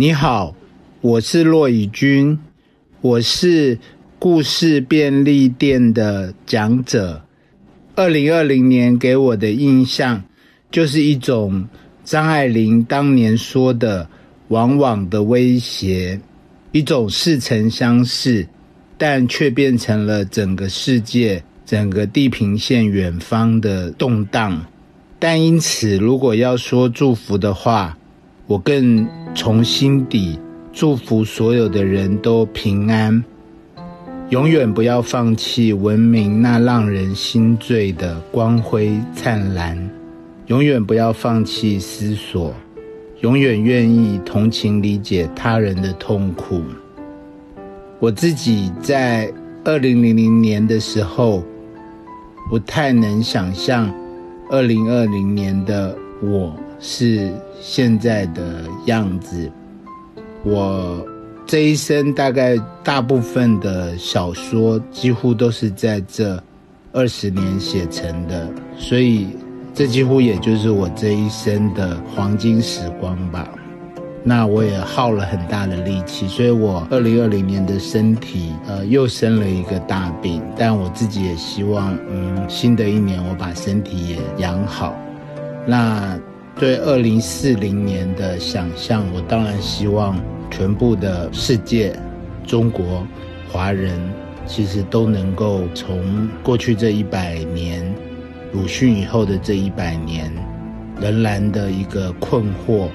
你好，我是骆以军，我是故事便利店的讲者。二零二零年给我的印象，就是一种张爱玲当年说的“往往的威胁”，一种似曾相识，但却变成了整个世界、整个地平线远方的动荡。但因此，如果要说祝福的话，我更从心底祝福所有的人都平安，永远不要放弃文明那让人心醉的光辉灿烂，永远不要放弃思索，永远愿意同情理解他人的痛苦。我自己在二零零零年的时候，不太能想象二零二零年的我。是现在的样子。我这一生大概大部分的小说几乎都是在这二十年写成的，所以这几乎也就是我这一生的黄金时光吧。那我也耗了很大的力气，所以我二零二零年的身体呃又生了一个大病，但我自己也希望嗯新的一年我把身体也养好。那。对二零四零年的想象，我当然希望全部的世界、中国华人，其实都能够从过去这一百年鲁迅以后的这一百年，仍然的一个困惑、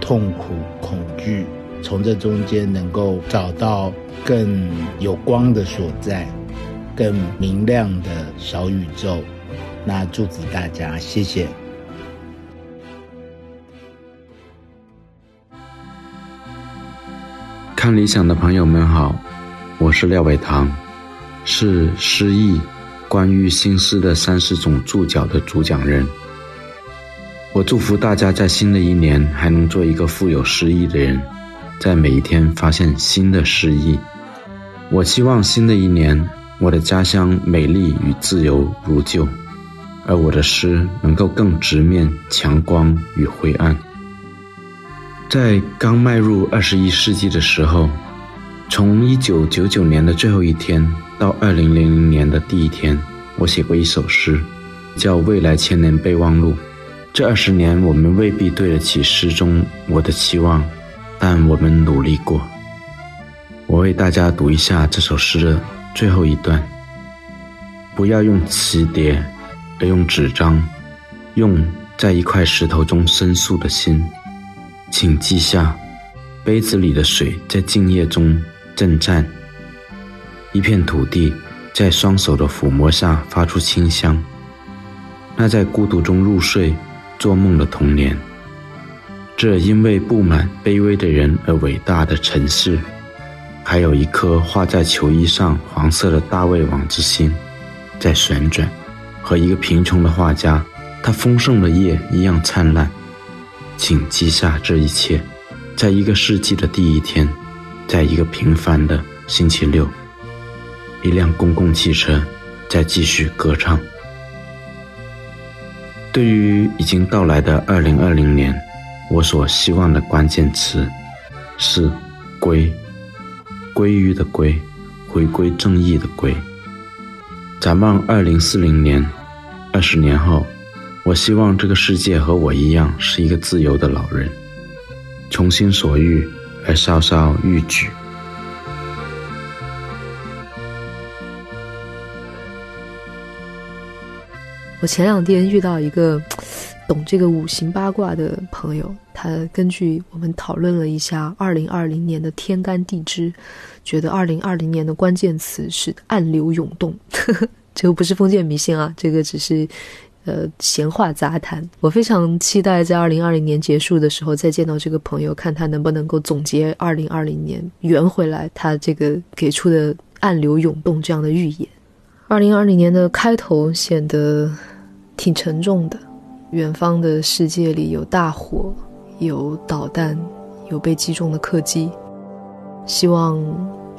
痛苦、恐惧，从这中间能够找到更有光的所在，更明亮的小宇宙。那祝福大家，谢谢。理想的朋友们好，我是廖伟棠，是诗意关于新诗的三十种注脚的主讲人。我祝福大家在新的一年还能做一个富有诗意的人，在每一天发现新的诗意。我希望新的一年，我的家乡美丽与自由如旧，而我的诗能够更直面强光与灰暗。在刚迈入二十一世纪的时候，从一九九九年的最后一天到二零零零年的第一天，我写过一首诗，叫《未来千年备忘录》。这二十年，我们未必对得起诗中我的期望，但我们努力过。我为大家读一下这首诗的最后一段：不要用磁碟，而用纸张，用在一块石头中申诉的心。请记下，杯子里的水在静夜中震颤。一片土地在双手的抚摸下发出清香。那在孤独中入睡、做梦的童年，这因为布满卑微的人而伟大的城市，还有一颗画在球衣上黄色的大卫王之心，在旋转，和一个贫穷的画家，他丰盛的夜一样灿烂。请记下这一切，在一个世纪的第一天，在一个平凡的星期六，一辆公共汽车在继续歌唱。对于已经到来的二零二零年，我所希望的关键词是“归”，归于的归，回归正义的归。展望二零四零年，二十年后。我希望这个世界和我一样是一个自由的老人，从心所欲而稍稍欲举。我前两天遇到一个懂这个五行八卦的朋友，他根据我们讨论了一下二零二零年的天干地支，觉得二零二零年的关键词是暗流涌动。这个不是封建迷信啊，这个只是。呃，闲话杂谈，我非常期待在二零二零年结束的时候再见到这个朋友，看他能不能够总结二零二零年圆回来他这个给出的暗流涌动这样的预言。二零二零年的开头显得挺沉重的，远方的世界里有大火，有导弹，有被击中的客机，希望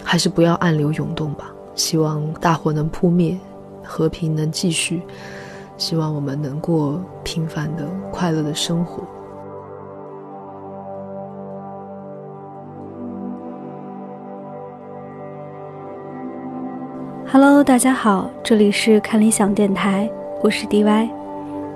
还是不要暗流涌动吧，希望大火能扑灭，和平能继续。希望我们能过平凡的、快乐的生活。Hello，大家好，这里是看理想电台，我是 DY。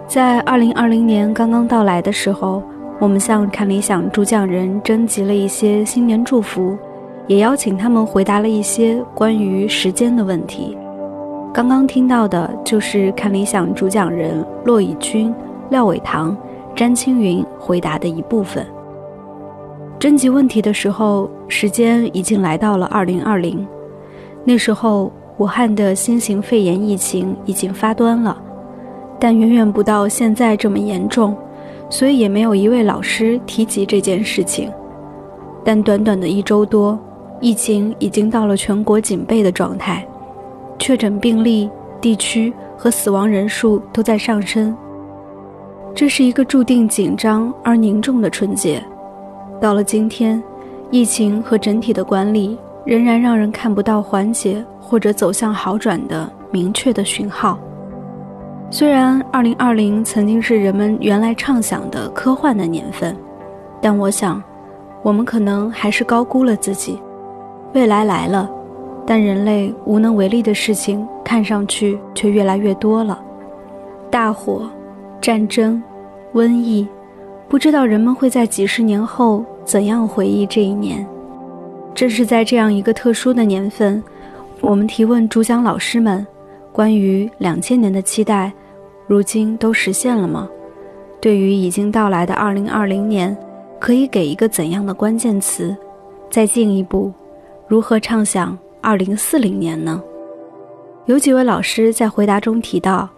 在二零二零年刚刚到来的时候，我们向看理想主讲人征集了一些新年祝福，也邀请他们回答了一些关于时间的问题。刚刚听到的就是看理想主讲人骆以军、廖伟棠、詹青云回答的一部分。征集问题的时候，时间已经来到了二零二零，那时候武汉的新型肺炎疫情已经发端了，但远远不到现在这么严重，所以也没有一位老师提及这件事情。但短短的一周多，疫情已经到了全国警备的状态。确诊病例、地区和死亡人数都在上升。这是一个注定紧张而凝重的春节。到了今天，疫情和整体的管理仍然让人看不到缓解或者走向好转的明确的讯号。虽然2020曾经是人们原来畅想的科幻的年份，但我想，我们可能还是高估了自己。未来来了。但人类无能为力的事情，看上去却越来越多了。大火、战争、瘟疫，不知道人们会在几十年后怎样回忆这一年。正是在这样一个特殊的年份，我们提问主讲老师们，关于两千年的期待，如今都实现了吗？对于已经到来的二零二零年，可以给一个怎样的关键词？再进一步，如何畅想？二零四零年呢？有几位老师在回答中提到，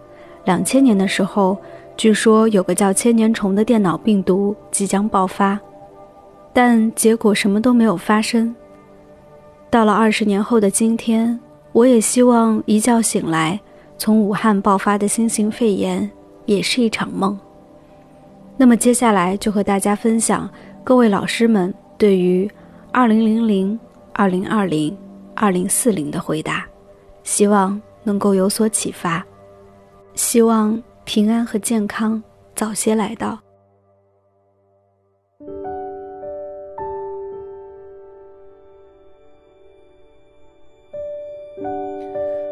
两千年的时候，据说有个叫“千年虫”的电脑病毒即将爆发，但结果什么都没有发生。到了二十年后的今天，我也希望一觉醒来，从武汉爆发的新型肺炎也是一场梦。那么接下来就和大家分享各位老师们对于二零零零、二零二零。二零四零的回答，希望能够有所启发，希望平安和健康早些来到。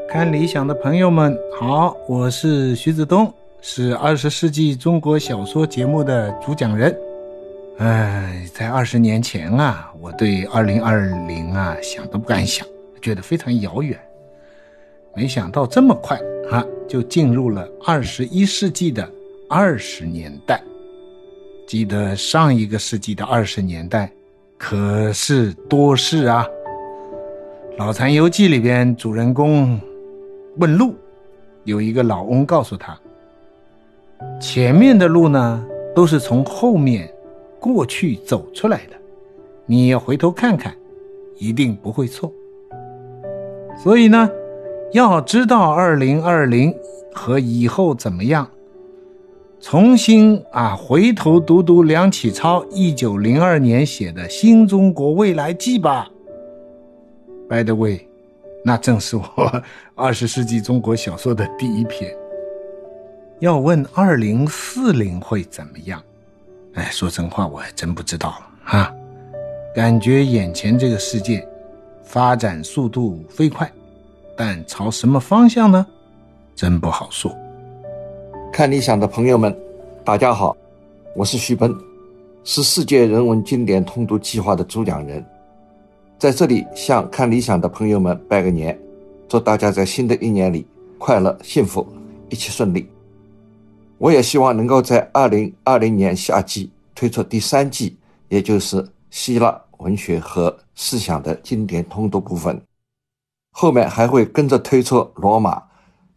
看理想的朋友们好，我是徐子东，是二十世纪中国小说节目的主讲人。哎，在二十年前啊，我对二零二零啊想都不敢想。觉得非常遥远，没想到这么快啊，就进入了二十一世纪的二十年代。记得上一个世纪的二十年代，可是多事啊。《老残游记》里边，主人公问路，有一个老翁告诉他：“前面的路呢，都是从后面过去走出来的，你要回头看看，一定不会错。”所以呢，要知道二零二零和以后怎么样，重新啊回头读读梁启超一九零二年写的《新中国未来记》吧。By the way，那正是我 二十世纪中国小说的第一篇。要问二零四零会怎么样？哎，说真话，我还真不知道啊。感觉眼前这个世界。发展速度飞快，但朝什么方向呢？真不好说。看理想的朋友们，大家好，我是徐奔，是世界人文经典通读计划的主讲人，在这里向看理想的朋友们拜个年，祝大家在新的一年里快乐幸福，一切顺利。我也希望能够在二零二零年夏季推出第三季，也就是希腊。文学和思想的经典通读部分，后面还会跟着推出罗马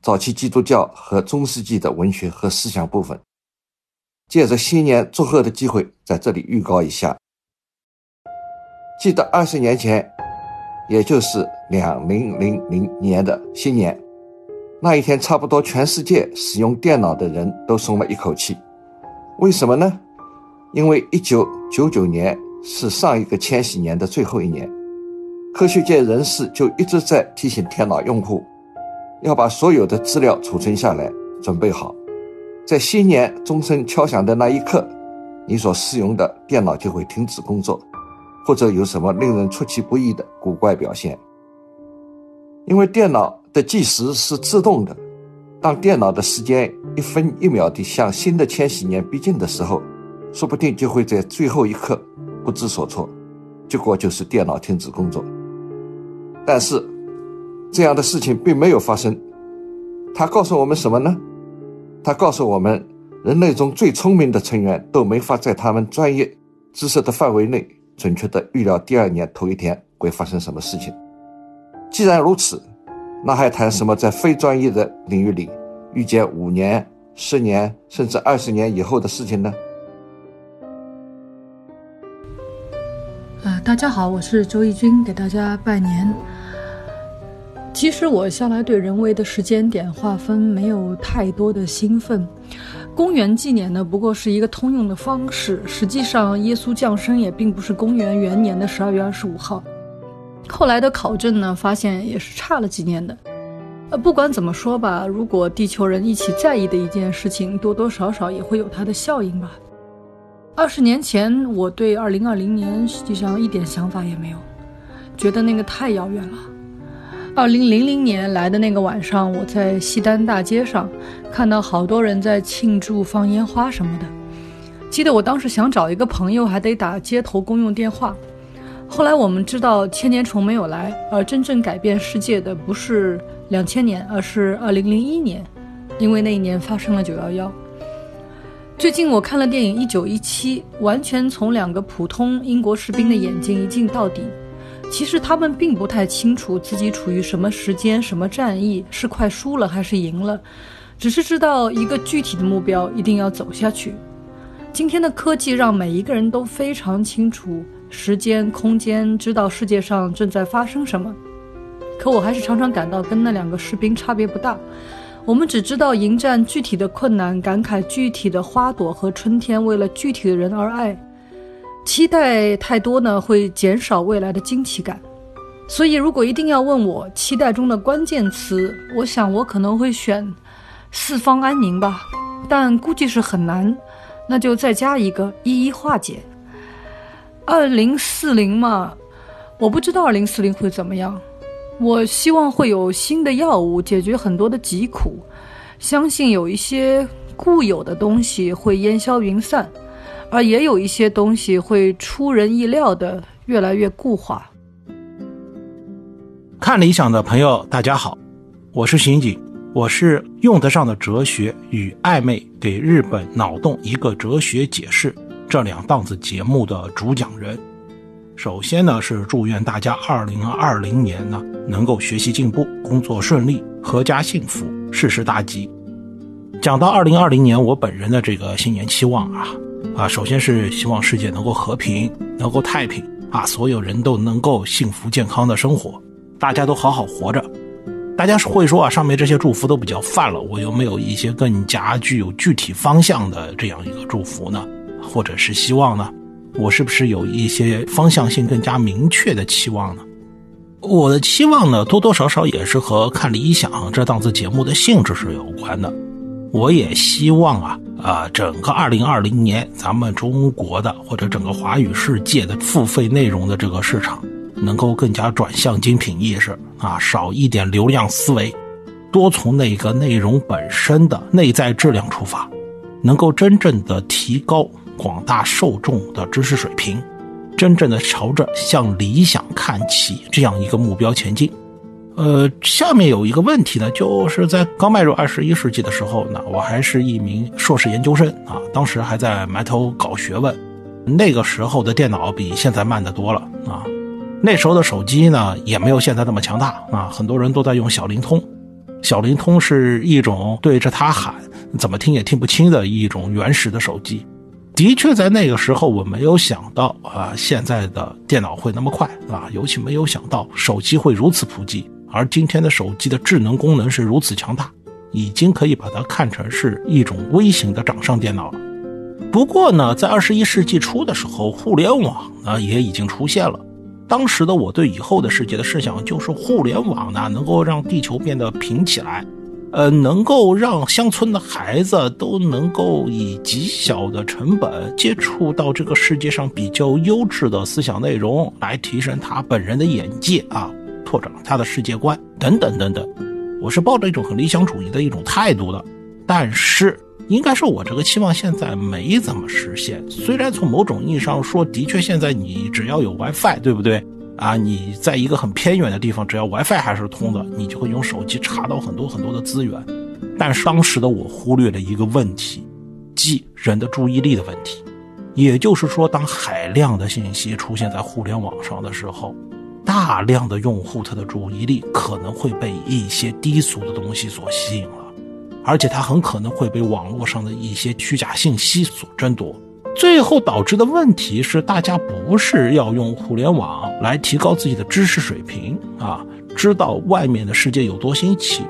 早期基督教和中世纪的文学和思想部分。借着新年祝贺的机会，在这里预告一下：记得二十年前，也就是两零零零年的新年那一天，差不多全世界使用电脑的人都松了一口气。为什么呢？因为一九九九年。是上一个千禧年的最后一年，科学界人士就一直在提醒电脑用户，要把所有的资料储存下来，准备好，在新年钟声敲响的那一刻，你所使用的电脑就会停止工作，或者有什么令人出其不意的古怪表现。因为电脑的计时是自动的。当电脑的时间一分一秒地向新的千禧年逼近的时候，说不定就会在最后一刻不知所措，结果就是电脑停止工作。但是，这样的事情并没有发生。它告诉我们什么呢？它告诉我们，人类中最聪明的成员都没法在他们专业知识的范围内准确地预料第二年头一天会发生什么事情。既然如此，那还谈什么在非专业的领域里预见五年、十年甚至二十年以后的事情呢？呃，大家好，我是周轶君，给大家拜年。其实我向来对人为的时间点划分没有太多的兴奋。公元纪年呢，不过是一个通用的方式。实际上，耶稣降生也并不是公元元年的十二月二十五号。后来的考证呢，发现也是差了几年的。呃，不管怎么说吧，如果地球人一起在意的一件事情，多多少少也会有它的效应吧。二十年前，我对二零二零年实际上一点想法也没有，觉得那个太遥远了。二零零零年来的那个晚上，我在西单大街上看到好多人在庆祝、放烟花什么的。记得我当时想找一个朋友，还得打街头公用电话。后来我们知道千年虫没有来，而真正改变世界的不是两千年，而是二零零一年，因为那一年发生了九幺幺。最近我看了电影《一九一七》，完全从两个普通英国士兵的眼睛一镜到底。其实他们并不太清楚自己处于什么时间、什么战役，是快输了还是赢了，只是知道一个具体的目标一定要走下去。今天的科技让每一个人都非常清楚。时间、空间，知道世界上正在发生什么，可我还是常常感到跟那两个士兵差别不大。我们只知道迎战具体的困难，感慨具体的花朵和春天为了具体的人而爱。期待太多呢，会减少未来的惊奇感。所以，如果一定要问我期待中的关键词，我想我可能会选“四方安宁”吧，但估计是很难，那就再加一个“一一化解”。二零四零嘛，我不知道二零四零会怎么样。我希望会有新的药物解决很多的疾苦，相信有一些固有的东西会烟消云散，而也有一些东西会出人意料的越来越固化。看理想的朋友，大家好，我是刑警，我是用得上的哲学与暧昧给日本脑洞一个哲学解释。这两档子节目的主讲人，首先呢是祝愿大家二零二零年呢能够学习进步、工作顺利、阖家幸福、事事大吉。讲到二零二零年，我本人的这个新年期望啊啊，首先是希望世界能够和平、能够太平啊，所有人都能够幸福健康的生活，大家都好好活着。大家会说啊，上面这些祝福都比较泛了，我有没有一些更加具有具体方向的这样一个祝福呢？或者是希望呢？我是不是有一些方向性更加明确的期望呢？我的期望呢，多多少少也是和看理想这档子节目的性质是有关的。我也希望啊啊，整个二零二零年，咱们中国的或者整个华语世界的付费内容的这个市场，能够更加转向精品意识啊，少一点流量思维，多从那个内容本身的内在质量出发，能够真正的提高。广大受众的知识水平，真正的朝着向理想看齐这样一个目标前进。呃，下面有一个问题呢，就是在刚迈入二十一世纪的时候呢，我还是一名硕士研究生啊，当时还在埋头搞学问。那个时候的电脑比现在慢得多了啊，那时候的手机呢也没有现在那么强大啊，很多人都在用小灵通。小灵通是一种对着它喊怎么听也听不清的一种原始的手机。的确，在那个时候，我没有想到啊，现在的电脑会那么快啊，尤其没有想到手机会如此普及。而今天的手机的智能功能是如此强大，已经可以把它看成是一种微型的掌上电脑了。不过呢，在二十一世纪初的时候，互联网呢也已经出现了。当时的我对以后的世界的设想就是，互联网呢能够让地球变得平起来。呃，能够让乡村的孩子都能够以极小的成本接触到这个世界上比较优质的思想内容，来提升他本人的眼界啊，拓展他的世界观等等等等。我是抱着一种很理想主义的一种态度的。但是，应该说我这个期望现在没怎么实现。虽然从某种意义上说，的确现在你只要有 WiFi，对不对？啊，你在一个很偏远的地方，只要 WiFi 还是通的，你就会用手机查到很多很多的资源。但是当时的我忽略了一个问题，即人的注意力的问题。也就是说，当海量的信息出现在互联网上的时候，大量的用户他的注意力可能会被一些低俗的东西所吸引了。而且他很可能会被网络上的一些虚假信息所争夺，最后导致的问题是，大家不是要用互联网来提高自己的知识水平啊，知道外面的世界有多新奇，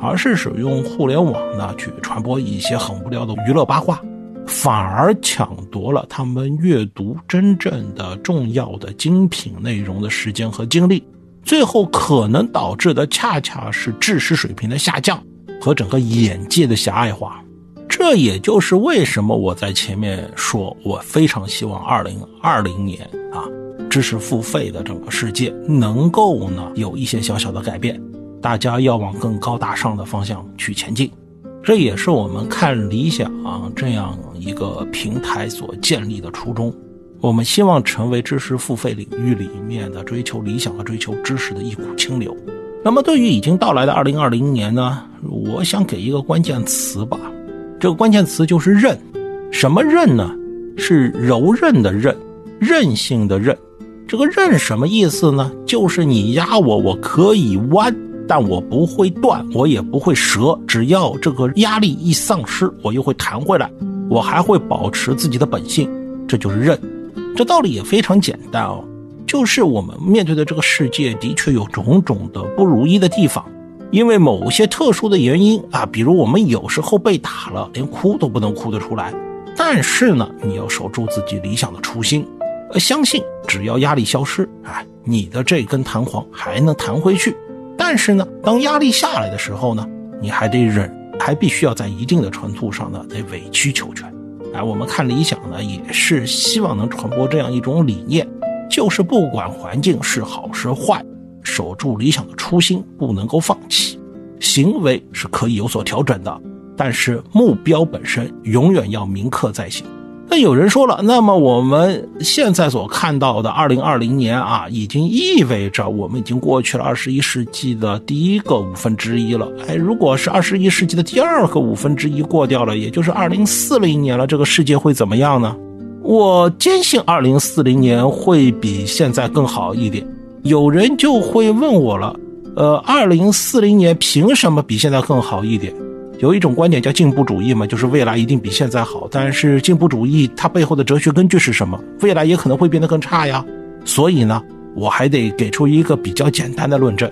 而是使用互联网呢去传播一些很无聊的娱乐八卦，反而抢夺了他们阅读真正的重要的精品内容的时间和精力，最后可能导致的恰恰是知识水平的下降。和整个眼界的狭隘化，这也就是为什么我在前面说，我非常希望二零二零年啊，知识付费的整个世界能够呢有一些小小的改变，大家要往更高大上的方向去前进。这也是我们看理想这样一个平台所建立的初衷。我们希望成为知识付费领域里面的追求理想和追求知识的一股清流。那么，对于已经到来的二零二零年呢？我想给一个关键词吧，这个关键词就是韧。什么韧呢？是柔韧的韧，韧性的韧。这个韧什么意思呢？就是你压我，我可以弯，但我不会断，我也不会折。只要这个压力一丧失，我又会弹回来，我还会保持自己的本性。这就是韧。这道理也非常简单哦，就是我们面对的这个世界的确有种种的不如意的地方。因为某些特殊的原因啊，比如我们有时候被打了，连哭都不能哭得出来。但是呢，你要守住自己理想的初心，呃，相信只要压力消失，哎，你的这根弹簧还能弹回去。但是呢，当压力下来的时候呢，你还得忍，还必须要在一定的程度上呢，得委曲求全。哎，我们看理想呢，也是希望能传播这样一种理念，就是不管环境是好是坏。守住理想的初心，不能够放弃。行为是可以有所调整的，但是目标本身永远要铭刻在心。那有人说了，那么我们现在所看到的二零二零年啊，已经意味着我们已经过去了二十一世纪的第一个五分之一了。哎，如果是二十一世纪的第二个五分之一过掉了，也就是二零四零年了，这个世界会怎么样呢？我坚信二零四零年会比现在更好一点。有人就会问我了，呃，二零四零年凭什么比现在更好一点？有一种观点叫进步主义嘛，就是未来一定比现在好。但是进步主义它背后的哲学根据是什么？未来也可能会变得更差呀。所以呢，我还得给出一个比较简单的论证。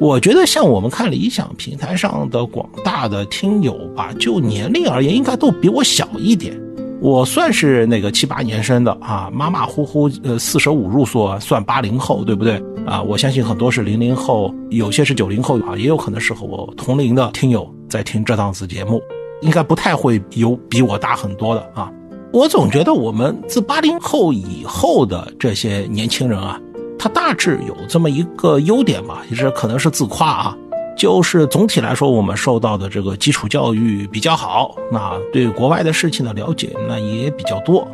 我觉得像我们看理想平台上的广大的听友吧，就年龄而言，应该都比我小一点。我算是那个七八年生的啊，马马虎虎，呃，四舍五入说算八零后，对不对啊？我相信很多是零零后，有些是九零后啊，也有可能是和我同龄的听友在听这档子节目，应该不太会有比我大很多的啊。我总觉得我们自八零后以后的这些年轻人啊，他大致有这么一个优点吧，也是可能是自夸啊。就是总体来说，我们受到的这个基础教育比较好，那对国外的事情的了解那也比较多，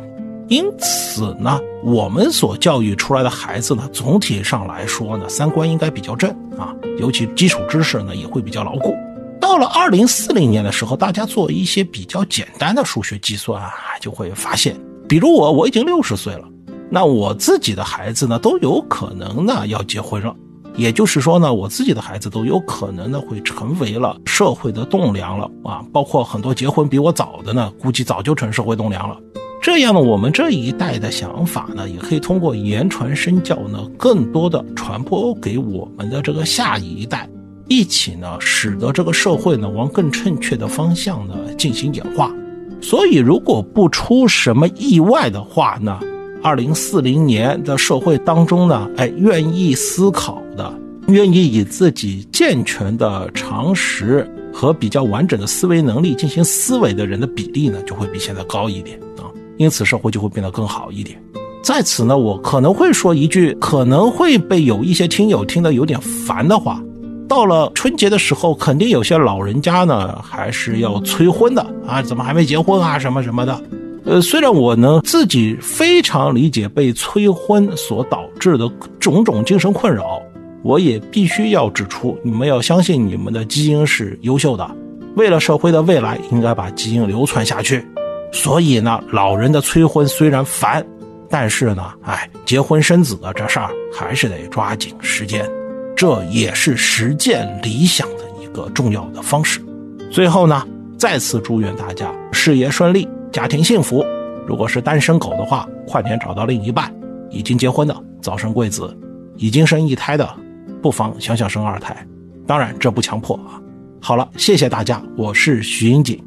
因此呢，我们所教育出来的孩子呢，总体上来说呢，三观应该比较正啊，尤其基础知识呢也会比较牢固。到了二零四零年的时候，大家做一些比较简单的数学计算啊，就会发现，比如我我已经六十岁了，那我自己的孩子呢都有可能呢要结婚了。也就是说呢，我自己的孩子都有可能呢会成为了社会的栋梁了啊，包括很多结婚比我早的呢，估计早就成社会栋梁了。这样呢，我们这一代的想法呢，也可以通过言传身教呢，更多的传播给我们的这个下一代，一起呢，使得这个社会呢往更正确的方向呢进行演化。所以，如果不出什么意外的话呢？二零四零年的社会当中呢，哎，愿意思考，愿意以自己健全的常识和比较完整的思维能力进行思维的人的比例呢，就会比现在高一点啊，因此社会就会变得更好一点。在此呢，我可能会说一句可能会被有一些听友听得有点烦的话，到了春节的时候，肯定有些老人家呢还是要催婚的啊，怎么还没结婚啊，什么什么的。呃，虽然我呢自己非常理解被催婚所导致的种种精神困扰，我也必须要指出，你们要相信你们的基因是优秀的，为了社会的未来，应该把基因流传下去。所以呢，老人的催婚虽然烦，但是呢，哎，结婚生子的这事儿还是得抓紧时间，这也是实践理想的一个重要的方式。最后呢，再次祝愿大家事业顺利。家庭幸福，如果是单身狗的话，快点找到另一半；已经结婚的早生贵子，已经生一胎的，不妨想想生二胎。当然，这不强迫啊。好了，谢谢大家，我是徐英锦。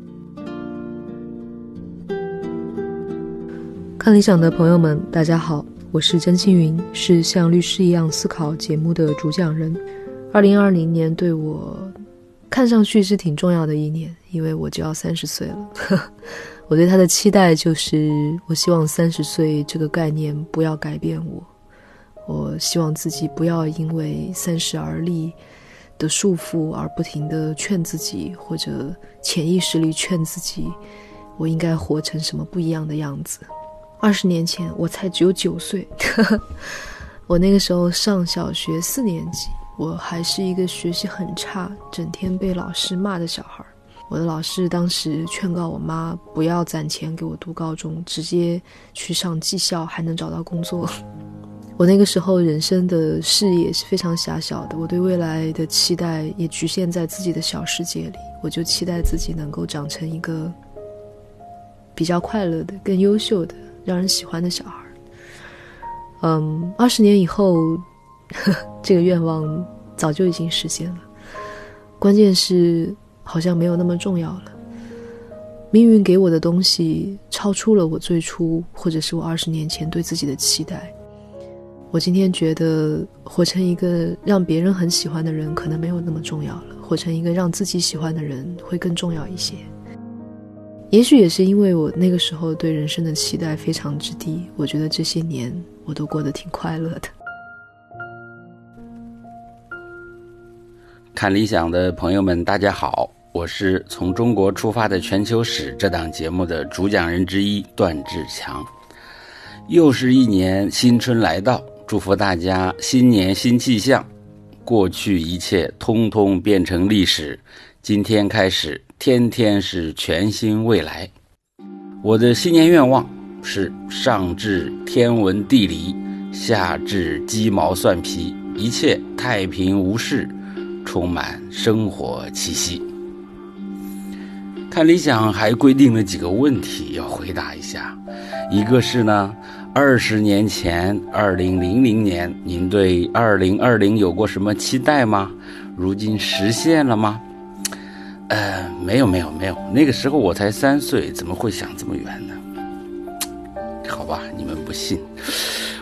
看理想的朋友们，大家好，我是甄青云，是像律师一样思考节目的主讲人。二零二零年对我看上去是挺重要的一年，因为我就要三十岁了。我对他的期待就是，我希望三十岁这个概念不要改变我。我希望自己不要因为三十而立的束缚而不停的劝自己，或者潜意识里劝自己，我应该活成什么不一样的样子。二十年前我才只有九岁，我那个时候上小学四年级，我还是一个学习很差、整天被老师骂的小孩。我的老师当时劝告我妈不要攒钱给我读高中，直接去上技校还能找到工作。我那个时候人生的视野是非常狭小的，我对未来的期待也局限在自己的小世界里。我就期待自己能够长成一个比较快乐的、更优秀的、让人喜欢的小孩。嗯，二十年以后，这个愿望早就已经实现了。关键是。好像没有那么重要了。命运给我的东西超出了我最初或者是我二十年前对自己的期待。我今天觉得活成一个让别人很喜欢的人可能没有那么重要了，活成一个让自己喜欢的人会更重要一些。也许也是因为我那个时候对人生的期待非常之低，我觉得这些年我都过得挺快乐的。看理想的朋友们，大家好，我是从中国出发的全球史这档节目的主讲人之一段志强。又是一年新春来到，祝福大家新年新气象，过去一切通通变成历史，今天开始，天天是全新未来。我的新年愿望是上至天文地理，下至鸡毛蒜皮，一切太平无事。充满生活气息。看理想还规定了几个问题要回答一下，一个是呢，二十年前，二零零零年，您对二零二零有过什么期待吗？如今实现了吗？呃，没有，没有，没有。那个时候我才三岁，怎么会想这么远呢？好吧，你们不信。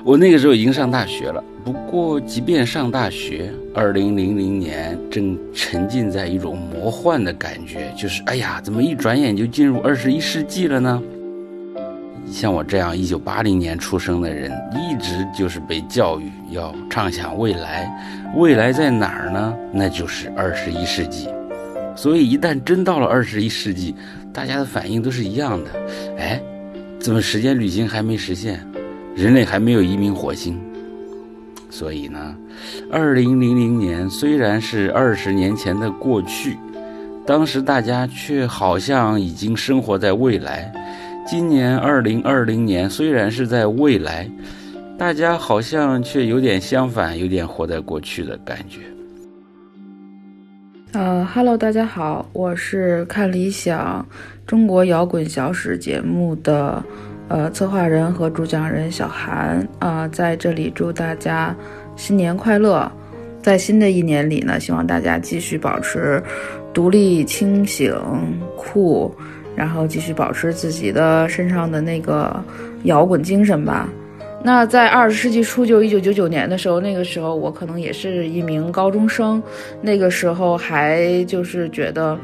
我那个时候已经上大学了，不过即便上大学，二零零零年正沉浸在一种魔幻的感觉，就是哎呀，怎么一转眼就进入二十一世纪了呢？像我这样一九八零年出生的人，一直就是被教育要畅想未来，未来在哪儿呢？那就是二十一世纪。所以一旦真到了二十一世纪，大家的反应都是一样的，哎，怎么时间旅行还没实现？人类还没有移民火星，所以呢，二零零零年虽然是二十年前的过去，当时大家却好像已经生活在未来。今年二零二零年虽然是在未来，大家好像却有点相反，有点活在过去的感觉。呃哈喽，大家好，我是看理想中国摇滚小史节目的。呃，策划人和主讲人小韩啊，在这里祝大家新年快乐！在新的一年里呢，希望大家继续保持独立、清醒、酷，然后继续保持自己的身上的那个摇滚精神吧。那在二十世纪初，就一九九九年的时候，那个时候我可能也是一名高中生，那个时候还就是觉得。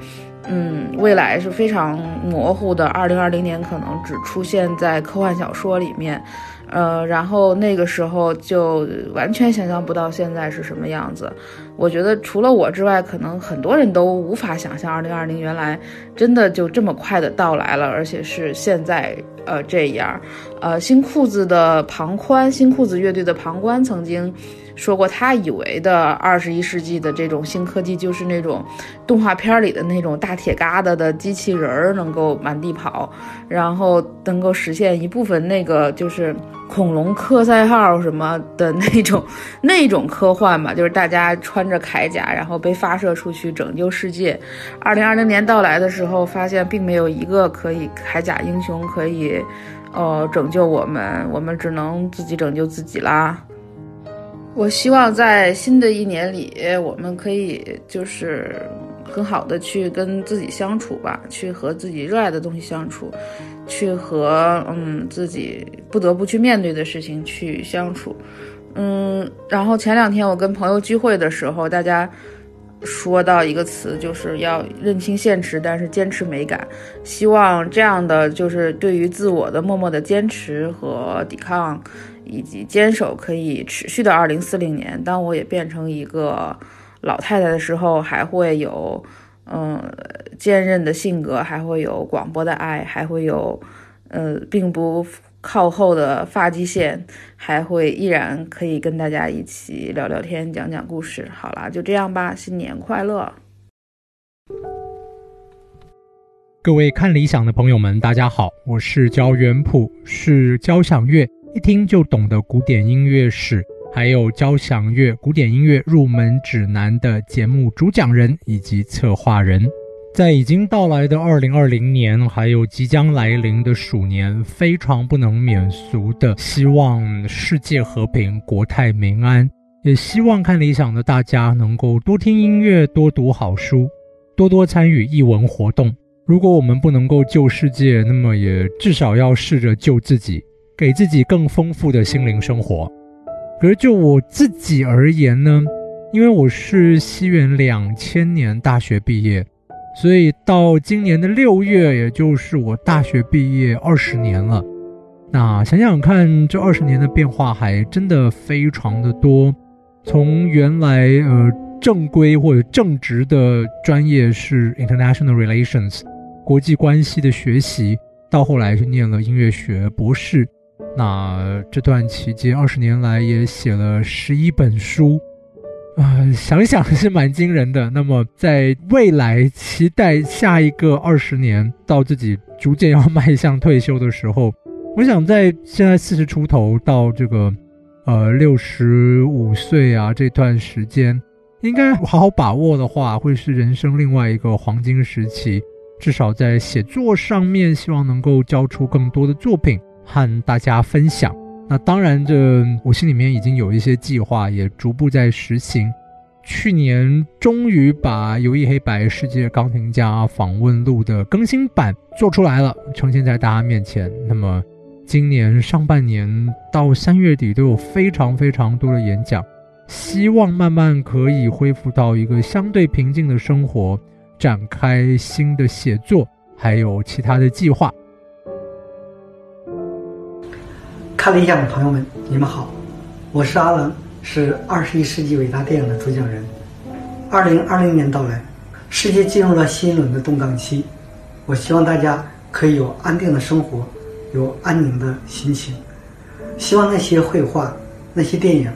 嗯，未来是非常模糊的。二零二零年可能只出现在科幻小说里面，呃，然后那个时候就完全想象不到现在是什么样子。我觉得除了我之外，可能很多人都无法想象二零二零原来真的就这么快的到来了，而且是现在呃这样。呃，新裤子的庞宽，新裤子乐队的庞宽曾经。说过，他以为的二十一世纪的这种新科技，就是那种动画片里的那种大铁疙瘩的机器人儿能够满地跑，然后能够实现一部分那个就是恐龙科赛号什么的那种那种科幻吧，就是大家穿着铠甲，然后被发射出去拯救世界。二零二零年到来的时候，发现并没有一个可以铠甲英雄可以，呃，拯救我们，我们只能自己拯救自己啦。我希望在新的一年里，我们可以就是很好的去跟自己相处吧，去和自己热爱的东西相处，去和嗯自己不得不去面对的事情去相处，嗯。然后前两天我跟朋友聚会的时候，大家说到一个词，就是要认清现实，但是坚持美感。希望这样的就是对于自我的默默的坚持和抵抗。以及坚守可以持续到二零四零年，当我也变成一个老太太的时候，还会有嗯坚韧的性格，还会有广博的爱，还会有呃并不靠后的发际线，还会依然可以跟大家一起聊聊天、讲讲故事。好啦，就这样吧，新年快乐！各位看理想的朋友们，大家好，我是焦元溥，是交响乐。一听就懂的古典音乐史，还有交响乐古典音乐入门指南的节目主讲人以及策划人，在已经到来的二零二零年，还有即将来临的鼠年，非常不能免俗的，希望世界和平，国泰民安，也希望看理想的大家能够多听音乐，多读好书，多多参与译文活动。如果我们不能够救世界，那么也至少要试着救自己。给自己更丰富的心灵生活。可是就我自己而言呢，因为我是西元两千年大学毕业，所以到今年的六月，也就是我大学毕业二十年了。那想想看，这二十年的变化还真的非常的多。从原来呃正规或者正直的专业是 International Relations 国际关系的学习，到后来去念了音乐学博士。那这段期间，二十年来也写了十一本书，啊，想想是蛮惊人的。那么，在未来期待下一个二十年，到自己逐渐要迈向退休的时候，我想在现在四十出头到这个，呃，六十五岁啊这段时间，应该好好把握的话，会是人生另外一个黄金时期。至少在写作上面，希望能够交出更多的作品。和大家分享。那当然，这我心里面已经有一些计划，也逐步在实行。去年终于把《游艺黑白世界钢琴家访问录》的更新版做出来了，呈现在大家面前。那么，今年上半年到三月底都有非常非常多的演讲，希望慢慢可以恢复到一个相对平静的生活，展开新的写作，还有其他的计划。看理想的朋友们，你们好，我是阿郎，是二十一世纪伟大电影的主讲人。二零二零年到来，世界进入了新一轮的动荡期，我希望大家可以有安定的生活，有安宁的心情。希望那些绘画、那些电影、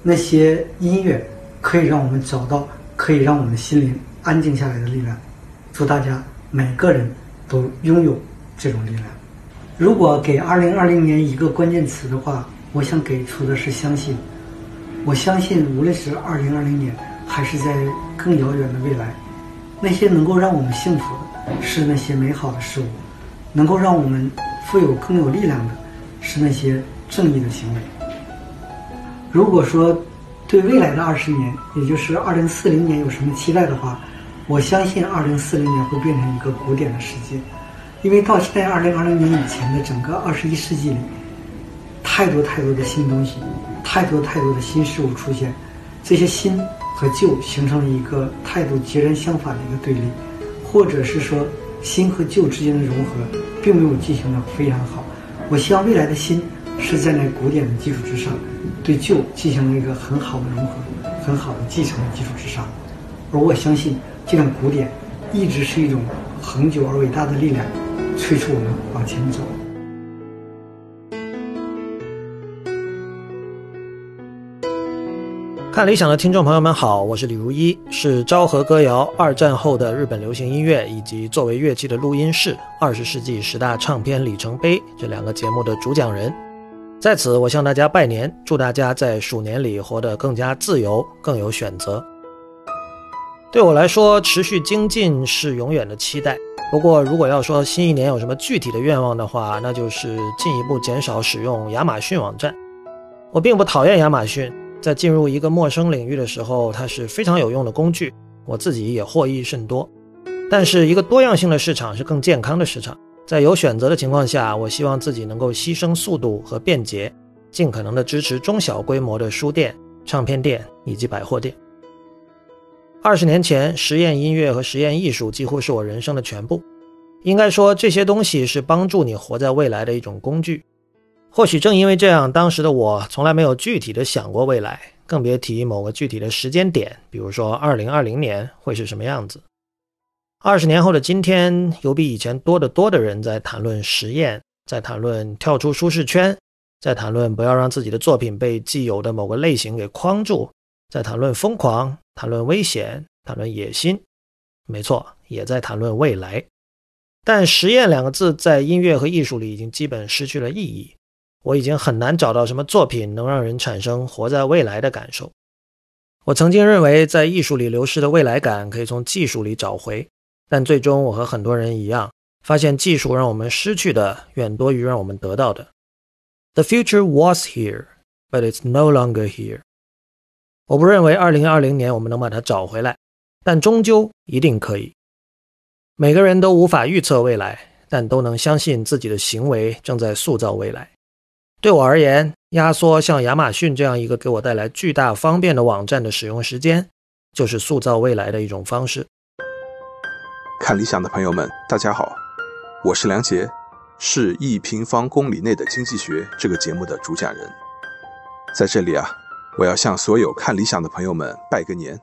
那些音乐，可以让我们找到可以让我们心灵安静下来的力量。祝大家每个人都拥有这种力量。如果给二零二零年一个关键词的话，我想给出的是相信。我相信，无论是二零二零年，还是在更遥远的未来，那些能够让我们幸福的，是那些美好的事物；能够让我们富有更有力量的，是那些正义的行为。如果说对未来的二十年，也就是二零四零年有什么期待的话，我相信二零四零年会变成一个古典的世界。因为到现在二零二零年以前的整个二十一世纪里，太多太多的新东西，太多太多的新事物出现，这些新和旧形成了一个态度截然相反的一个对立，或者是说新和旧之间的融合并没有进行的非常好。我希望未来的新是站在古典的基础之上，对旧进行了一个很好的融合、很好的继承的基础之上。而我相信，这种古典一直是一种恒久而伟大的力量，催促我们往前走。看理想的听众朋友们好，我是李如一，是昭和歌谣二战后的日本流行音乐以及作为乐器的录音室二十世纪十大唱片里程碑这两个节目的主讲人。在此，我向大家拜年，祝大家在鼠年里活得更加自由，更有选择。对我来说，持续精进是永远的期待。不过，如果要说新一年有什么具体的愿望的话，那就是进一步减少使用亚马逊网站。我并不讨厌亚马逊，在进入一个陌生领域的时候，它是非常有用的工具，我自己也获益甚多。但是，一个多样性的市场是更健康的市场。在有选择的情况下，我希望自己能够牺牲速度和便捷，尽可能的支持中小规模的书店、唱片店以及百货店。二十年前，实验音乐和实验艺术几乎是我人生的全部。应该说，这些东西是帮助你活在未来的一种工具。或许正因为这样，当时的我从来没有具体的想过未来，更别提某个具体的时间点，比如说二零二零年会是什么样子。二十年后的今天，有比以前多得多的人在谈论实验，在谈论跳出舒适圈，在谈论不要让自己的作品被既有的某个类型给框住，在谈论疯狂。谈论危险，谈论野心，没错，也在谈论未来。但“实验”两个字在音乐和艺术里已经基本失去了意义。我已经很难找到什么作品能让人产生活在未来的感受。我曾经认为，在艺术里流失的未来感可以从技术里找回，但最终我和很多人一样，发现技术让我们失去的远多于让我们得到的。The future was here, but it's no longer here. 我不认为二零二零年我们能把它找回来，但终究一定可以。每个人都无法预测未来，但都能相信自己的行为正在塑造未来。对我而言，压缩像亚马逊这样一个给我带来巨大方便的网站的使用时间，就是塑造未来的一种方式。看理想的朋友们，大家好，我是梁杰，是一平方公里内的经济学这个节目的主讲人，在这里啊。我要向所有看理想的朋友们拜个年，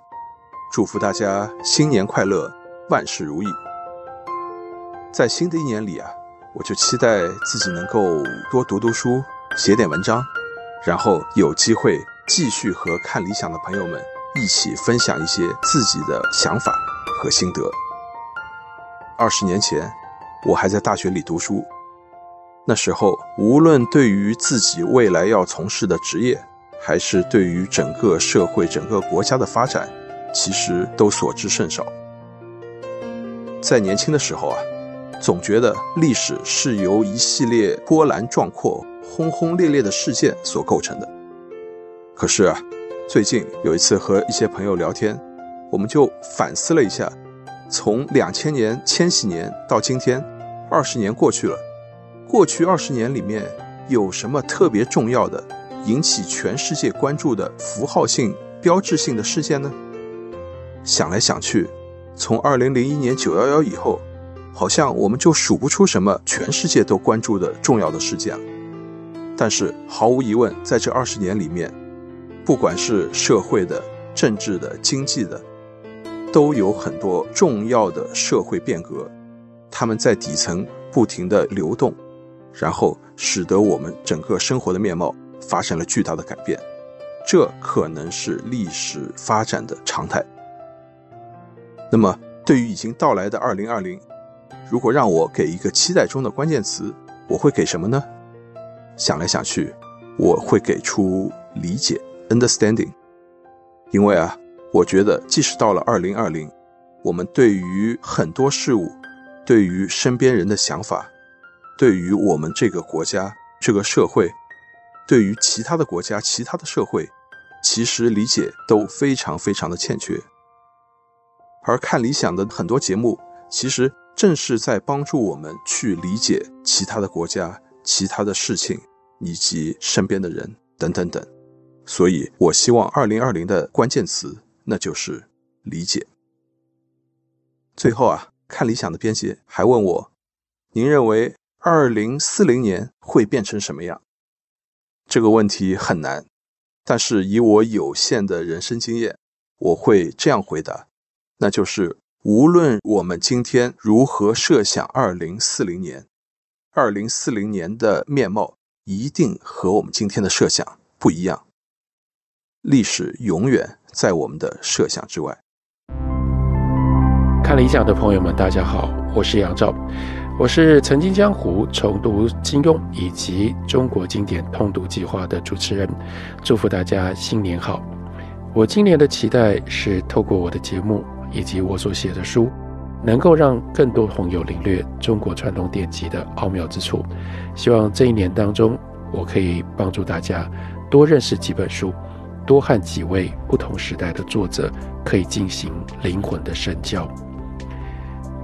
祝福大家新年快乐，万事如意。在新的一年里啊，我就期待自己能够多读读书，写点文章，然后有机会继续和看理想的朋友们一起分享一些自己的想法和心得。二十年前，我还在大学里读书，那时候无论对于自己未来要从事的职业，还是对于整个社会、整个国家的发展，其实都所知甚少。在年轻的时候啊，总觉得历史是由一系列波澜壮阔、轰轰烈烈的事件所构成的。可是啊，最近有一次和一些朋友聊天，我们就反思了一下，从两千年、千禧年到今天，二十年过去了，过去二十年里面有什么特别重要的？引起全世界关注的符号性、标志性的事件呢？想来想去，从二零零一年九幺幺以后，好像我们就数不出什么全世界都关注的重要的事件了。但是毫无疑问，在这二十年里面，不管是社会的、政治的、经济的，都有很多重要的社会变革，他们在底层不停的流动，然后使得我们整个生活的面貌。发生了巨大的改变，这可能是历史发展的常态。那么，对于已经到来的二零二零，如果让我给一个期待中的关键词，我会给什么呢？想来想去，我会给出理解 （understanding）。因为啊，我觉得即使到了二零二零，我们对于很多事物，对于身边人的想法，对于我们这个国家、这个社会。对于其他的国家、其他的社会，其实理解都非常非常的欠缺。而看理想的很多节目，其实正是在帮助我们去理解其他的国家、其他的事情以及身边的人等等等。所以，我希望二零二零的关键词那就是理解。最后啊，看理想的编辑还问我：您认为二零四零年会变成什么样？这个问题很难，但是以我有限的人生经验，我会这样回答，那就是无论我们今天如何设想二零四零年，二零四零年的面貌一定和我们今天的设想不一样。历史永远在我们的设想之外。看理想的朋友们，大家好，我是杨照，我是曾经江湖重读金庸以及中国经典通读计划的主持人，祝福大家新年好。我今年的期待是透过我的节目以及我所写的书，能够让更多朋友领略中国传统典籍的奥妙之处。希望这一年当中，我可以帮助大家多认识几本书。多和几位不同时代的作者可以进行灵魂的深交。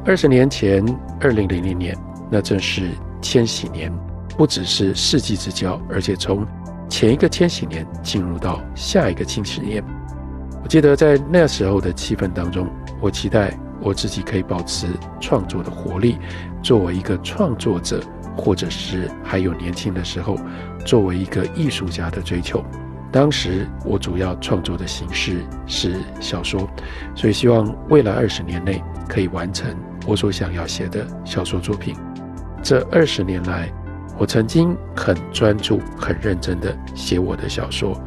二十年前，二零零零年，那正是千禧年，不只是世纪之交，而且从前一个千禧年进入到下一个千禧年。我记得在那时候的气氛当中，我期待我自己可以保持创作的活力，作为一个创作者，或者是还有年轻的时候，作为一个艺术家的追求。当时我主要创作的形式是小说，所以希望未来二十年内可以完成我所想要写的小说作品。这二十年来，我曾经很专注、很认真地写我的小说。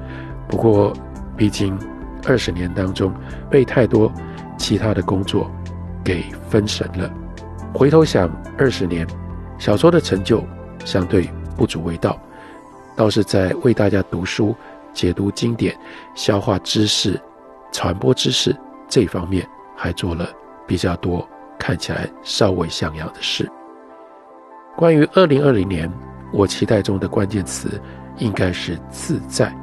不过，毕竟二十年当中被太多其他的工作给分神了。回头想，二十年小说的成就相对不足为道，倒是在为大家读书。解读经典、消化知识、传播知识这方面，还做了比较多看起来稍微像样的事。关于二零二零年，我期待中的关键词应该是自在。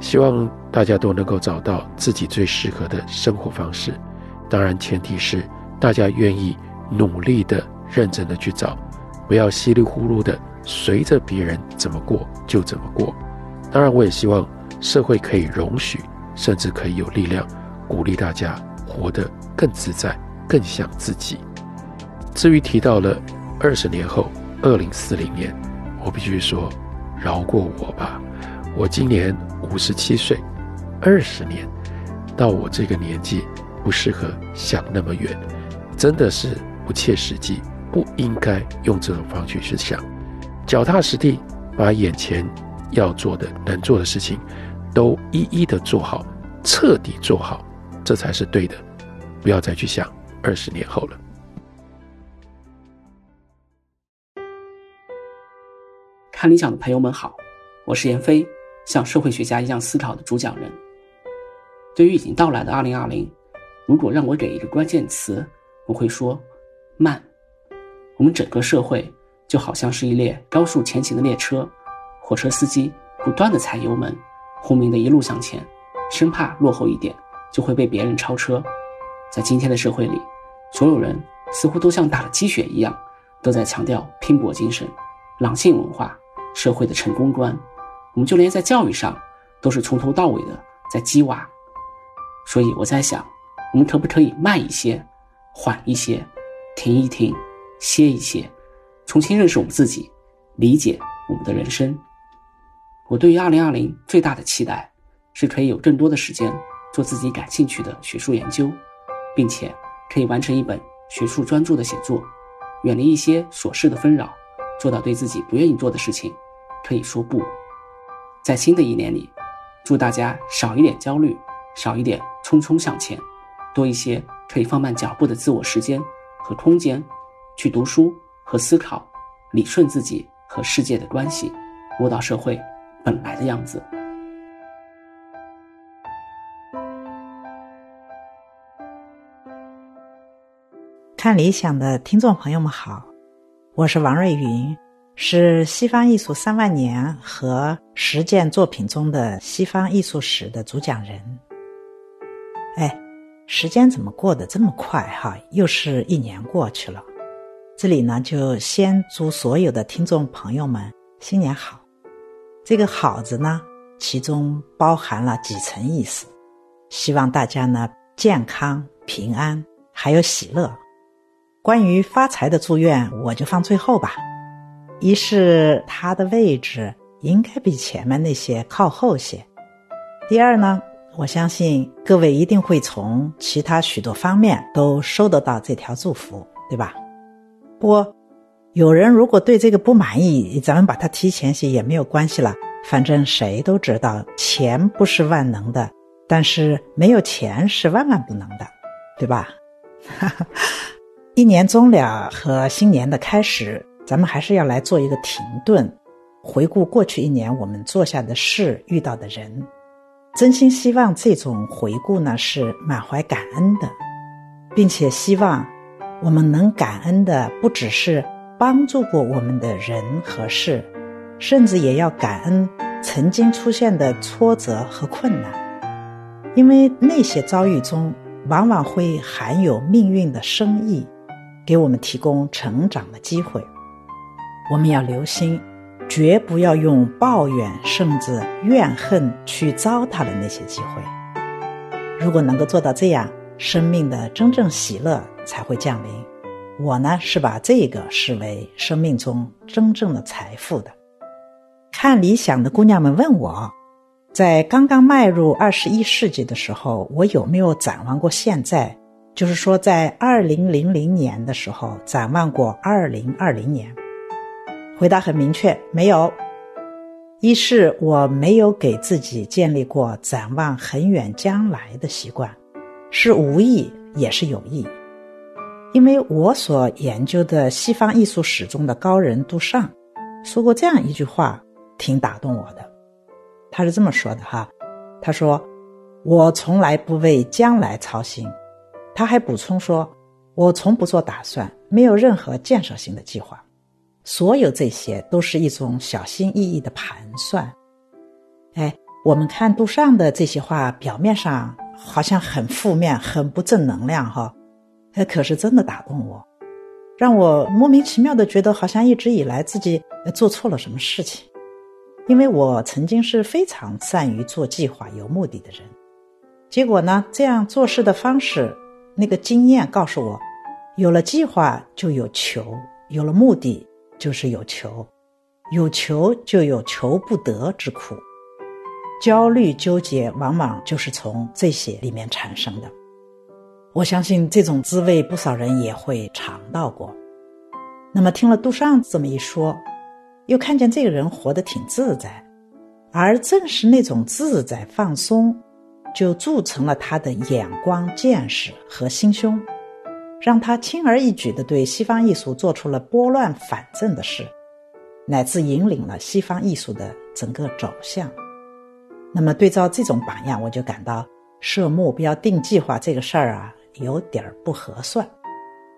希望大家都能够找到自己最适合的生活方式，当然前提是大家愿意努力的、认真的去找，不要稀里糊涂的随着别人怎么过就怎么过。当然，我也希望社会可以容许，甚至可以有力量鼓励大家活得更自在、更像自己。至于提到了二十年后，二零四零年，我必须说，饶过我吧。我今年五十七岁，二十年到我这个年纪，不适合想那么远，真的是不切实际，不应该用这种方式去想，脚踏实地，把眼前。要做的、能做的事情，都一一的做好，彻底做好，这才是对的。不要再去想二十年后了。看理想的朋友们好，我是闫飞，像社会学家一样思考的主讲人。对于已经到来的二零二零，如果让我给一个关键词，我会说慢。我们整个社会就好像是一列高速前行的列车。火车司机不断的踩油门，轰鸣的一路向前，生怕落后一点就会被别人超车。在今天的社会里，所有人似乎都像打了鸡血一样，都在强调拼搏精神、狼性文化、社会的成功观。我们就连在教育上，都是从头到尾的在鸡娃。所以我在想，我们可不可以慢一些，缓一些，停一停，歇一歇，重新认识我们自己，理解我们的人生。我对于二零二零最大的期待，是可以有更多的时间做自己感兴趣的学术研究，并且可以完成一本学术专著的写作，远离一些琐事的纷扰，做到对自己不愿意做的事情可以说不。在新的一年里，祝大家少一点焦虑，少一点匆匆向前，多一些可以放慢脚步的自我时间和空间，去读书和思考，理顺自己和世界的关系，摸到社会。本来的样子。看理想的听众朋友们好，我是王瑞云，是西方艺术三万年和实践作品中的西方艺术史的主讲人。哎，时间怎么过得这么快哈？又是一年过去了。这里呢，就先祝所有的听众朋友们新年好。这个“好”字呢，其中包含了几层意思，希望大家呢健康、平安，还有喜乐。关于发财的祝愿，我就放最后吧。一是它的位置应该比前面那些靠后些。第二呢，我相信各位一定会从其他许多方面都收得到这条祝福，对吧？不过，有人如果对这个不满意，咱们把它提前些也没有关系了。反正谁都知道，钱不是万能的，但是没有钱是万万不能的，对吧？哈 哈一年终了和新年的开始，咱们还是要来做一个停顿，回顾过去一年我们做下的事、遇到的人。真心希望这种回顾呢是满怀感恩的，并且希望我们能感恩的不只是帮助过我们的人和事。甚至也要感恩曾经出现的挫折和困难，因为那些遭遇中往往会含有命运的深意，给我们提供成长的机会。我们要留心，绝不要用抱怨甚至怨恨去糟蹋了那些机会。如果能够做到这样，生命的真正喜乐才会降临。我呢，是把这个视为生命中真正的财富的。看理想的姑娘们问我，在刚刚迈入二十一世纪的时候，我有没有展望过现在？就是说，在二零零零年的时候，展望过二零二零年。回答很明确，没有。一是我没有给自己建立过展望很远将来的习惯，是无意也是有意。因为我所研究的西方艺术史中的高人杜尚说过这样一句话。挺打动我的，他是这么说的哈，他说：“我从来不为将来操心。”他还补充说：“我从不做打算，没有任何建设性的计划，所有这些都是一种小心翼翼的盘算。”哎，我们看杜尚的这些话，表面上好像很负面、很不正能量哈，哎，可是真的打动我，让我莫名其妙的觉得好像一直以来自己做错了什么事情。因为我曾经是非常善于做计划、有目的的人，结果呢，这样做事的方式，那个经验告诉我，有了计划就有求，有了目的就是有求，有求就有求不得之苦，焦虑纠结往往就是从这些里面产生的。我相信这种滋味，不少人也会尝到过。那么，听了杜尚这么一说。又看见这个人活得挺自在，而正是那种自在放松，就铸成了他的眼光、见识和心胸，让他轻而易举地对西方艺术做出了拨乱反正的事，乃至引领了西方艺术的整个走向。那么，对照这种榜样，我就感到设目标、定计划这个事儿啊，有点儿不合算，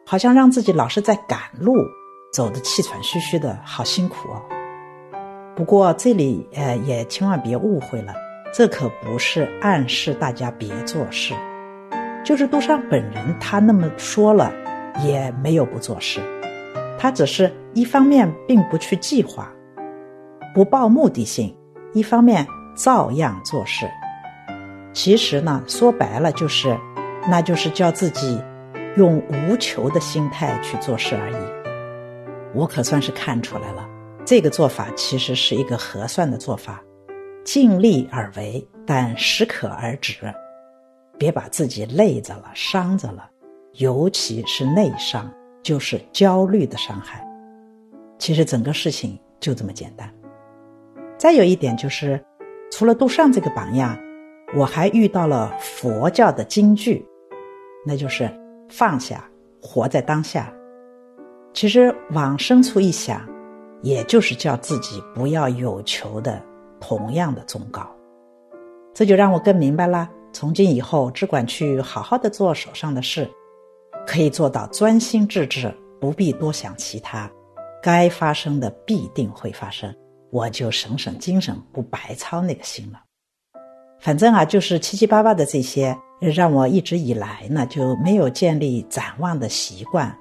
好像让自己老是在赶路。走的气喘吁吁的，好辛苦哦。不过这里呃也千万别误会了，这可不是暗示大家别做事，就是杜尚本人他那么说了，也没有不做事，他只是一方面并不去计划，不抱目的性，一方面照样做事。其实呢，说白了就是，那就是叫自己用无求的心态去做事而已。我可算是看出来了，这个做法其实是一个合算的做法，尽力而为，但适可而止，别把自己累着了、伤着了，尤其是内伤，就是焦虑的伤害。其实整个事情就这么简单。再有一点就是，除了杜尚这个榜样，我还遇到了佛教的金句，那就是放下，活在当下。其实往深处一想，也就是叫自己不要有求的同样的忠告。这就让我更明白了：从今以后，只管去好好的做手上的事，可以做到专心致志，不必多想其他。该发生的必定会发生，我就省省精神，不白操那个心了。反正啊，就是七七八八的这些，让我一直以来呢就没有建立展望的习惯。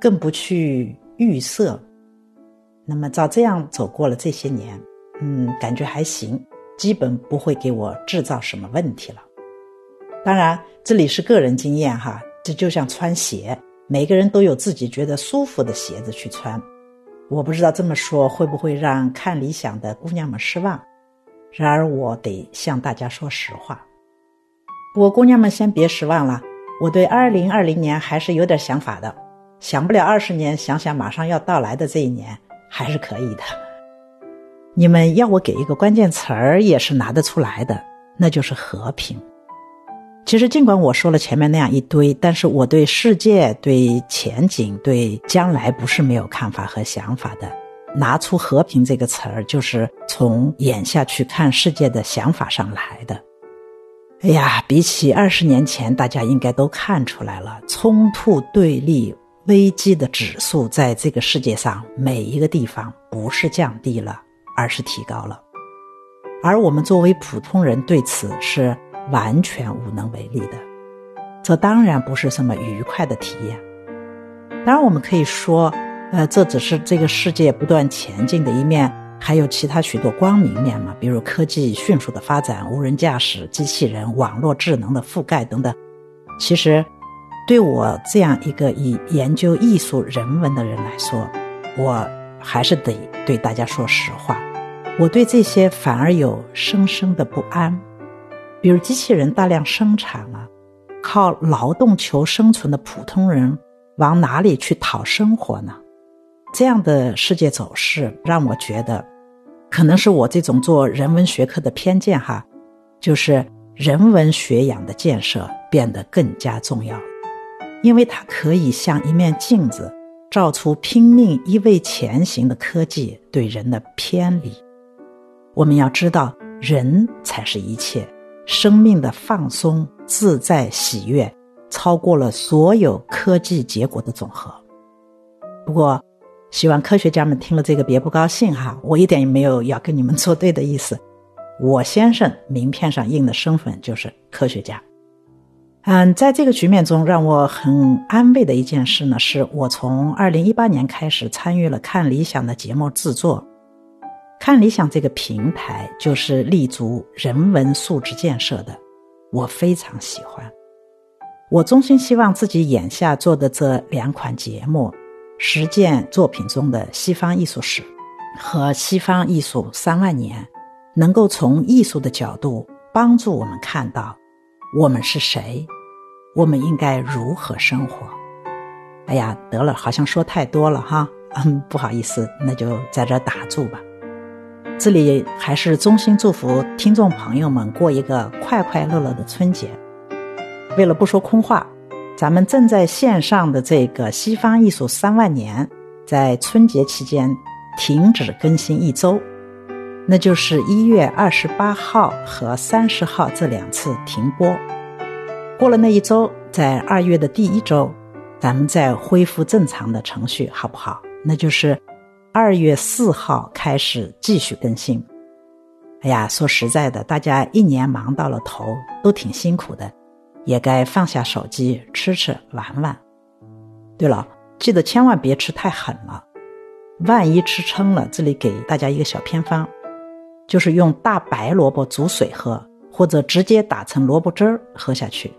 更不去预设，那么照这样走过了这些年，嗯，感觉还行，基本不会给我制造什么问题了。当然，这里是个人经验哈，这就像穿鞋，每个人都有自己觉得舒服的鞋子去穿。我不知道这么说会不会让看理想的姑娘们失望，然而我得向大家说实话。不过姑娘们先别失望了，我对二零二零年还是有点想法的。想不了二十年，想想马上要到来的这一年，还是可以的。你们要我给一个关键词儿，也是拿得出来的，那就是和平。其实，尽管我说了前面那样一堆，但是我对世界、对前景、对将来不是没有看法和想法的。拿出“和平”这个词儿，就是从眼下去看世界的想法上来的。哎呀，比起二十年前，大家应该都看出来了，冲突、对立、危机的指数在这个世界上每一个地方不是降低了，而是提高了。而我们作为普通人，对此是。完全无能为力的，这当然不是什么愉快的体验。当然，我们可以说，呃，这只是这个世界不断前进的一面，还有其他许多光明面嘛，比如科技迅速的发展、无人驾驶、机器人、网络智能的覆盖等等。其实，对我这样一个以研究艺术人文的人来说，我还是得对大家说实话，我对这些反而有深深的不安。比如机器人大量生产啊，靠劳动求生存的普通人往哪里去讨生活呢？这样的世界走势让我觉得，可能是我这种做人文学科的偏见哈，就是人文学养的建设变得更加重要，因为它可以像一面镜子，照出拼命一味前行的科技对人的偏离。我们要知道，人才是一切。生命的放松、自在、喜悦，超过了所有科技结果的总和。不过，希望科学家们听了这个别不高兴哈，我一点也没有要跟你们作对的意思。我先生名片上印的身份就是科学家。嗯，在这个局面中，让我很安慰的一件事呢，是我从二零一八年开始参与了看理想的节目制作。看理想这个平台就是立足人文素质建设的，我非常喜欢。我衷心希望自己眼下做的这两款节目，实践作品中的西方艺术史和西方艺术三万年，能够从艺术的角度帮助我们看到我们是谁，我们应该如何生活。哎呀，得了，好像说太多了哈，嗯，不好意思，那就在这打住吧。这里还是衷心祝福听众朋友们过一个快快乐乐的春节。为了不说空话，咱们正在线上的这个西方艺术三万年，在春节期间停止更新一周，那就是一月二十八号和三十号这两次停播。过了那一周，在二月的第一周，咱们再恢复正常的程序，好不好？那就是。二月四号开始继续更新。哎呀，说实在的，大家一年忙到了头，都挺辛苦的，也该放下手机吃吃玩玩。对了，记得千万别吃太狠了，万一吃撑了，这里给大家一个小偏方，就是用大白萝卜煮水喝，或者直接打成萝卜汁儿喝下去。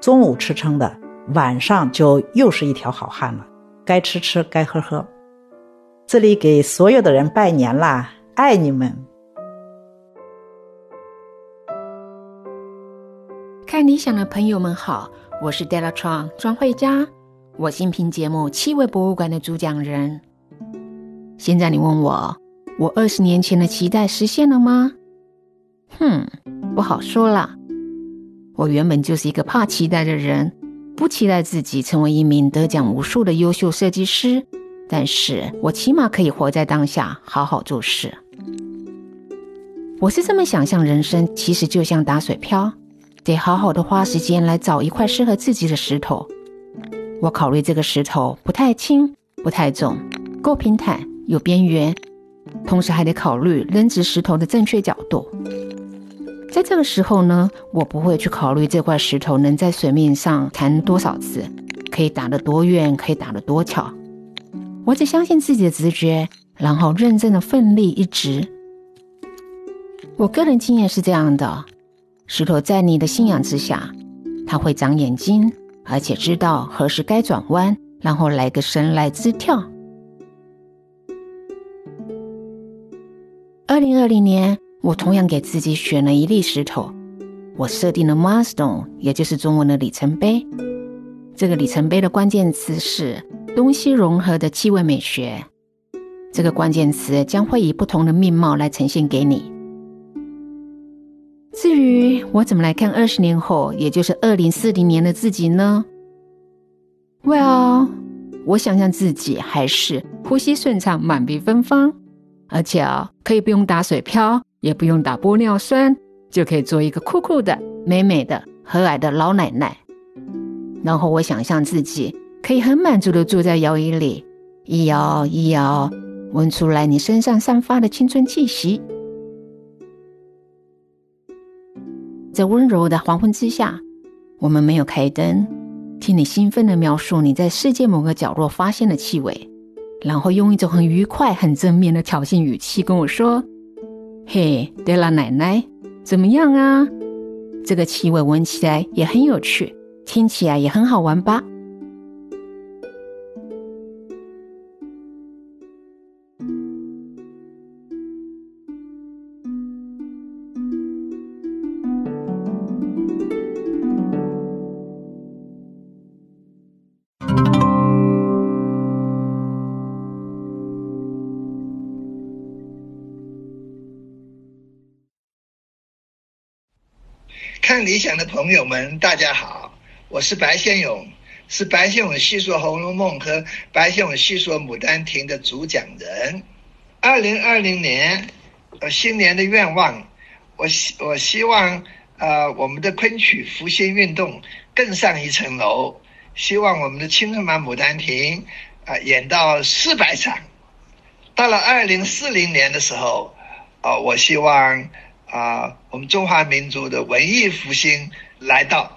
中午吃撑的，晚上就又是一条好汉了，该吃吃，该喝喝。这里给所有的人拜年啦，爱你们！看理想的朋友们好，我是 Della Tron 庄慧佳，我新品节目《气味博物馆》的主讲人。现在你问我，我二十年前的期待实现了吗？哼，不好说了。我原本就是一个怕期待的人，不期待自己成为一名得奖无数的优秀设计师。但是我起码可以活在当下，好好做事。我是这么想象，人生其实就像打水漂，得好好的花时间来找一块适合自己的石头。我考虑这个石头不太轻，不太重，够平坦，有边缘，同时还得考虑扔掷石头的正确角度。在这个时候呢，我不会去考虑这块石头能在水面上弹多少次，可以打得多远，可以打得多巧。我只相信自己的直觉，然后认真的奋力一直。我个人经验是这样的：石头在你的信仰之下，它会长眼睛，而且知道何时该转弯，然后来个神来之跳。二零二零年，我同样给自己选了一粒石头，我设定了 milestone，也就是中文的里程碑。这个里程碑的关键词是东西融合的气味美学。这个关键词将会以不同的面貌来呈现给你。至于我怎么来看二十年后，也就是二零四零年的自己呢？Well，我想象自己还是呼吸顺畅、满鼻芬芳。而且啊，可以不用打水漂，也不用打玻尿酸，就可以做一个酷酷的、美美的、和蔼的老奶奶。然后我想象自己可以很满足的坐在摇椅里，一摇一摇，闻出来你身上散发的青春气息。在温柔的黄昏之下，我们没有开灯，听你兴奋的描述你在世界某个角落发现的气味。然后用一种很愉快、很正面的挑衅语气跟我说：“嘿，德拉奶奶，怎么样啊？这个气味闻起来也很有趣，听起来也很好玩吧？”理想的朋友们，大家好，我是白先勇，是白先勇细说《红楼梦》和白先勇细说《牡丹亭》的主讲人。二零二零年，呃，新年的愿望，我希我希望，呃，我们的昆曲复兴运动更上一层楼，希望我们的青春版《牡丹亭》啊演到四百场。到了二零四零年的时候，啊，我希望。啊，我们中华民族的文艺复兴来到。